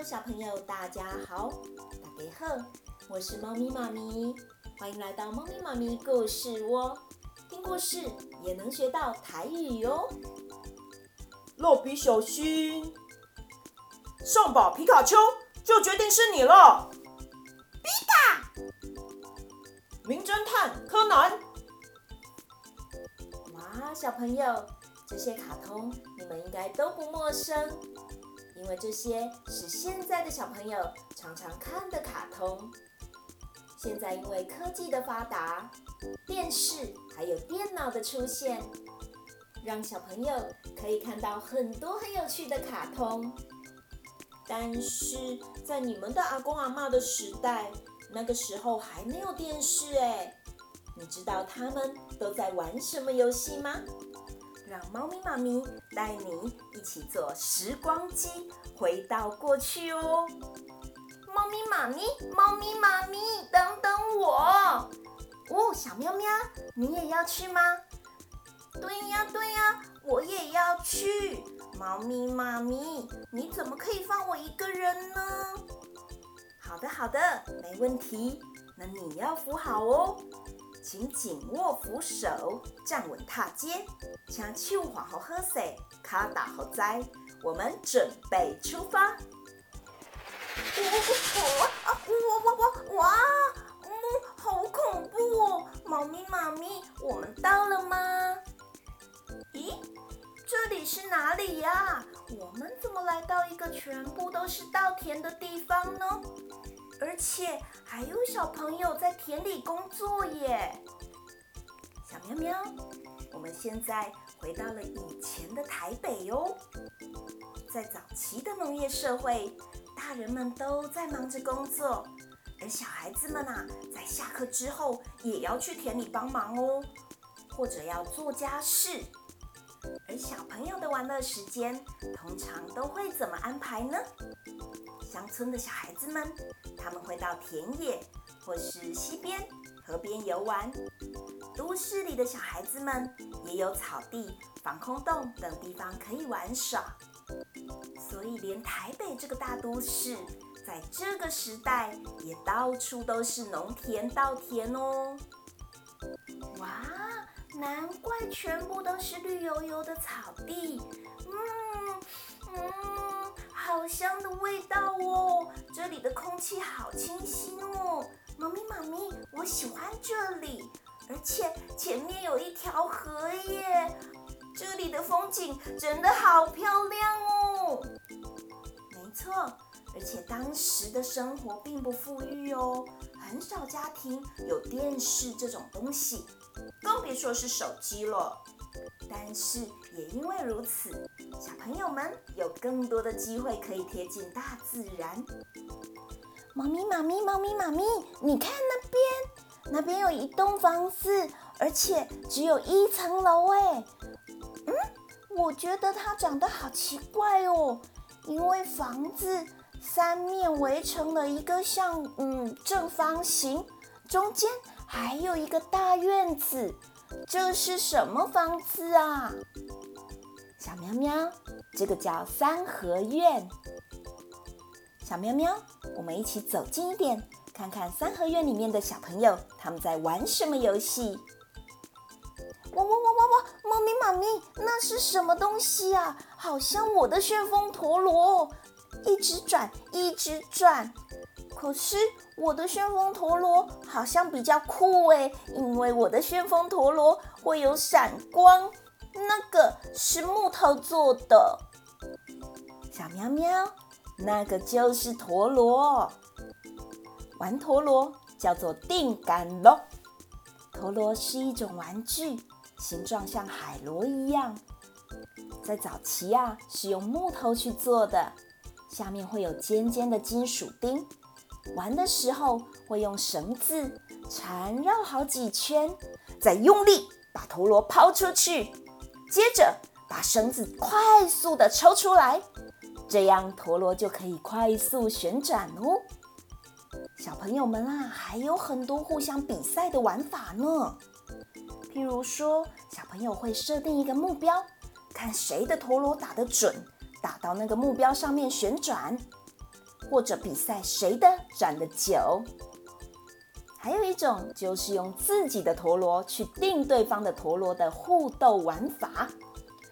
小朋友大家好大家好我是猫咪妈咪欢迎来到猫咪妈咪故事窝。听故事也能学到台语哟。蜡笔小新上宝皮卡丘就决定是你了。皮卡！名侦探柯南。哇小朋友这些卡通你们应该都不陌生。因为这些是现在的小朋友常常看的卡通。现在因为科技的发达，电视还有电脑的出现，让小朋友可以看到很多很有趣的卡通。但是在你们的阿公阿嬷的时代，那个时候还没有电视哎，你知道他们都在玩什么游戏吗？让猫咪妈咪带你一起坐时光机，回到过去哦。猫咪妈咪，猫咪妈咪，等等我！哦，小喵喵，你也要去吗？对呀，对呀，我也要去。猫咪妈咪，你怎么可以放我一个人呢？好的，好的，没问题。那你要扶好哦。请紧握扶手，站稳踏阶，将手画好合适，卡打好栽。我们准备出发。我我我我哇，嗯，好恐怖哦！猫咪妈咪，我们到了吗？咦，这里是哪里呀？我们怎么来到一个全部都是稻田的地方呢？而且还有小朋友在田里工作耶！小喵喵，我们现在回到了以前的台北哟。在早期的农业社会，大人们都在忙着工作，而小孩子们啊，在下课之后也要去田里帮忙哦，或者要做家事。而小朋友的玩乐时间通常都会怎么安排呢？乡村的小孩子们，他们会到田野或是溪边、河边游玩；都市里的小孩子们也有草地、防空洞等地方可以玩耍。所以，连台北这个大都市，在这个时代也到处都是农田、稻田哦。哇，难怪全部都是绿油油的草地。嗯嗯。好香的味道哦！这里的空气好清新哦，猫咪妈咪，我喜欢这里，而且前面有一条河耶，这里的风景真的好漂亮哦。没错，而且当时的生活并不富裕哦，很少家庭有电视这种东西，更别说是手机了。但是也因为如此，小朋友们有更多的机会可以贴近大自然。猫咪妈咪，猫咪妈咪，你看那边，那边有一栋房子，而且只有一层楼哎。嗯，我觉得它长得好奇怪哦，因为房子三面围成了一个像嗯正方形，中间还有一个大院子。这是什么房子啊？小喵喵，这个叫三合院。小喵喵，我们一起走近一点，看看三合院里面的小朋友他们在玩什么游戏。哇哇哇哇哇！猫咪妈咪，那是什么东西啊？好像我的旋风陀螺，一直转，一直转。可是我的旋风陀螺好像比较酷诶，因为我的旋风陀螺会有闪光，那个是木头做的。小喵喵，那个就是陀螺，玩陀螺叫做定杆螺。陀螺是一种玩具，形状像海螺一样，在早期啊是用木头去做的，下面会有尖尖的金属钉。玩的时候会用绳子缠绕好几圈，再用力把陀螺抛出去，接着把绳子快速的抽出来，这样陀螺就可以快速旋转哦。小朋友们啊，还有很多互相比赛的玩法呢。譬如说，小朋友会设定一个目标，看谁的陀螺打得准，打到那个目标上面旋转。或者比赛谁的转得久，还有一种就是用自己的陀螺去定对方的陀螺的互斗玩法，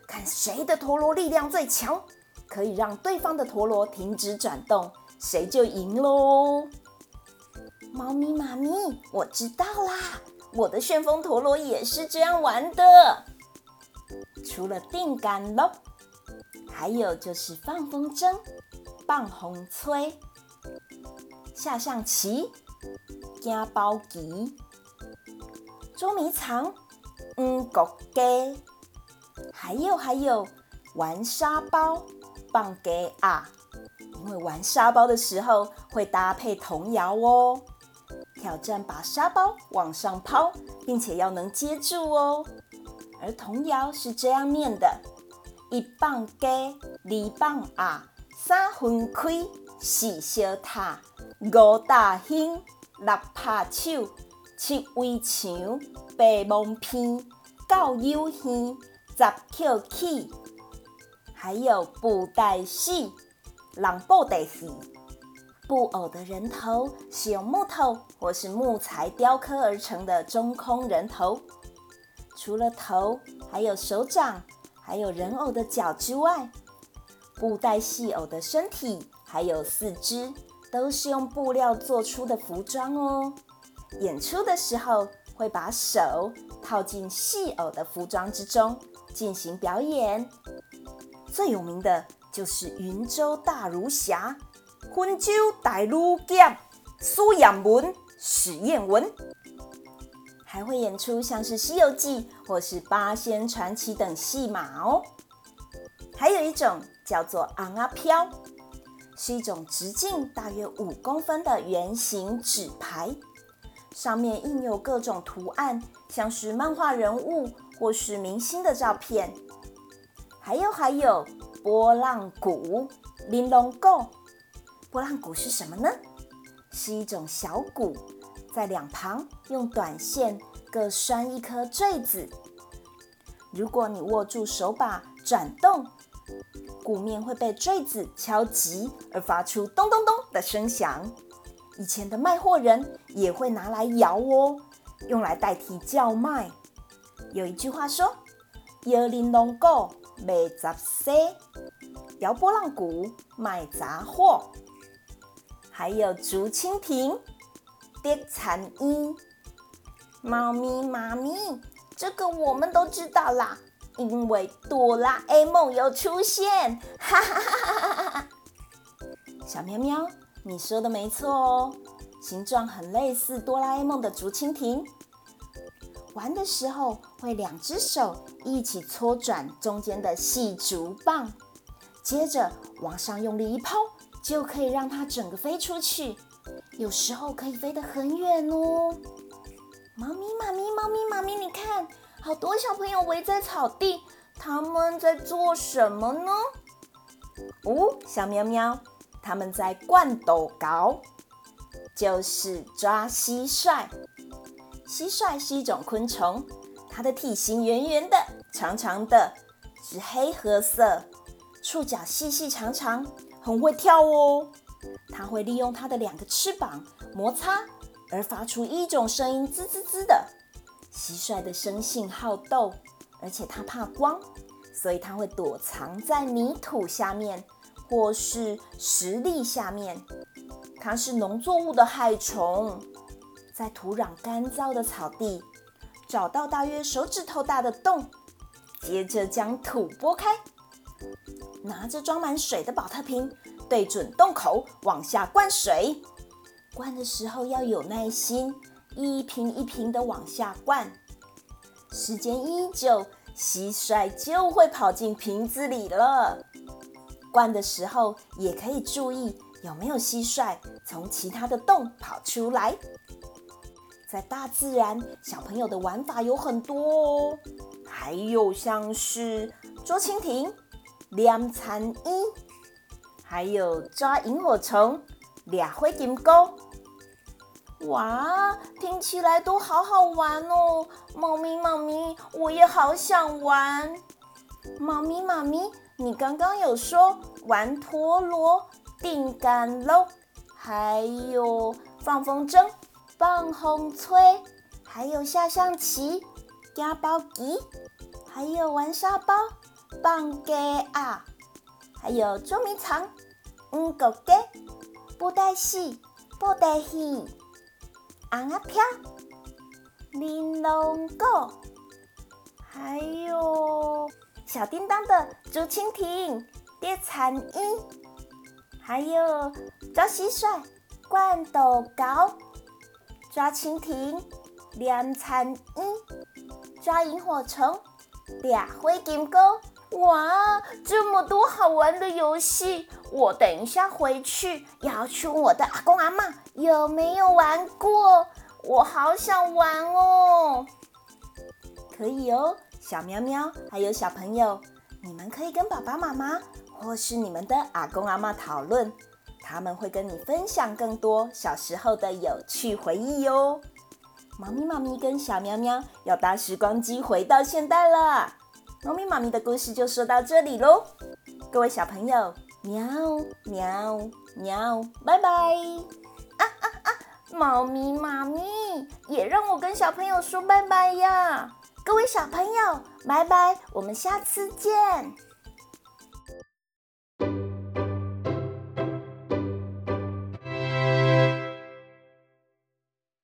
看谁的陀螺力量最强，可以让对方的陀螺停止转动，谁就赢喽。猫咪妈咪，我知道啦，我的旋风陀螺也是这样玩的。除了定杆咯，还有就是放风筝、放风吹、下象棋。惊包棋、捉迷藏、嗯，国鸡，还有还有玩沙包、放鸡啊！因为玩沙包的时候会搭配童谣哦，挑战把沙包往上抛，并且要能接住哦。而童谣是这样念的：一棒鸡，二棒啊，三分开，四小塔，五大兴。六拍手，七围墙，八蒙片，九游戏，十跳起，还有布袋戏，人布袋戏。布偶的人头是用木头或是木材雕刻而成的中空人头，除了头，还有手掌，还有人偶的脚之外，布袋戏偶的身体还有四肢。都是用布料做出的服装哦。演出的时候会把手套进戏偶的服装之中进行表演。最有名的就是云州大儒侠、昆州大儒侠苏养文、史艳文，还会演出像是《西游记》或是《八仙传奇》等戏码哦。还有一种叫做尪仔飘。是一种直径大约五公分的圆形纸牌，上面印有各种图案，像是漫画人物或是明星的照片。还有还有拨浪鼓、玲珑鼓。拨浪鼓是什么呢？是一种小鼓，在两旁用短线各拴一颗坠子。如果你握住手把转动，鼓面会被坠子敲击而发出咚咚咚的声响。以前的卖货人也会拿来摇哦，用来代替叫卖。有一句话说：“摇玲珑鼓卖杂货，摇波浪鼓卖杂货。”还有竹蜻蜓、叠蝉衣、猫咪妈咪，这个我们都知道啦。因为哆啦 A 梦有出现，哈哈哈哈哈哈！小喵喵，你说的没错哦，形状很类似哆啦 A 梦的竹蜻蜓。玩的时候会两只手一起搓转中间的细竹棒，接着往上用力一抛，就可以让它整个飞出去。有时候可以飞得很远哦。猫咪妈咪，猫咪妈咪，你看。好多小朋友围在草地，他们在做什么呢？哦，小喵喵，他们在灌斗高，就是抓蟋蟀。蟋蟀是一种昆虫，它的体型圆圆的、长长的，是黑褐色，触角细细长长，很会跳哦。它会利用它的两个翅膀摩擦，而发出一种声音，滋滋滋的。蟋蟀的生性好斗，而且它怕光，所以它会躲藏在泥土下面或是石砾下面。它是农作物的害虫，在土壤干燥的草地找到大约手指头大的洞，接着将土拨开，拿着装满水的宝特瓶，对准洞口往下灌水。灌的时候要有耐心。一瓶一瓶的往下灌，时间一久，蟋蟀就会跑进瓶子里了。灌的时候也可以注意有没有蟋蟀从其他的洞跑出来。在大自然，小朋友的玩法有很多哦，还有像是捉蜻蜓、念蝉衣，还有抓萤火虫、俩灰金钩。哇，听起来都好好玩哦！猫咪猫咪，我也好想玩。猫咪猫咪，你刚刚有说玩陀螺、定杆喽，还有放风筝，放风吹，还有下象棋、夹包机，还有玩沙包、放鸡啊，还有捉迷藏、嗯狗鸡、布袋戏、布袋戏、红阿飘、玲珑狗，还有小叮当的竹蜻蜓、叠蝉衣，还有抓蟋蟀、灌豆糕。抓蜻蜓、两蝉衣、抓萤火虫、俩灰金钩，哇，这么多好玩的游戏！我等一下回去要去问我的阿公阿妈有没有玩过，我好想玩哦。可以哦，小喵喵还有小朋友，你们可以跟爸爸妈妈或是你们的阿公阿妈讨论。他们会跟你分享更多小时候的有趣回忆哟。猫咪妈咪跟小喵喵要搭时光机回到现代了。猫咪妈咪的故事就说到这里喽。各位小朋友，喵喵喵，拜拜！啊啊啊！猫咪妈咪也让我跟小朋友说拜拜呀。各位小朋友，拜拜，我们下次见。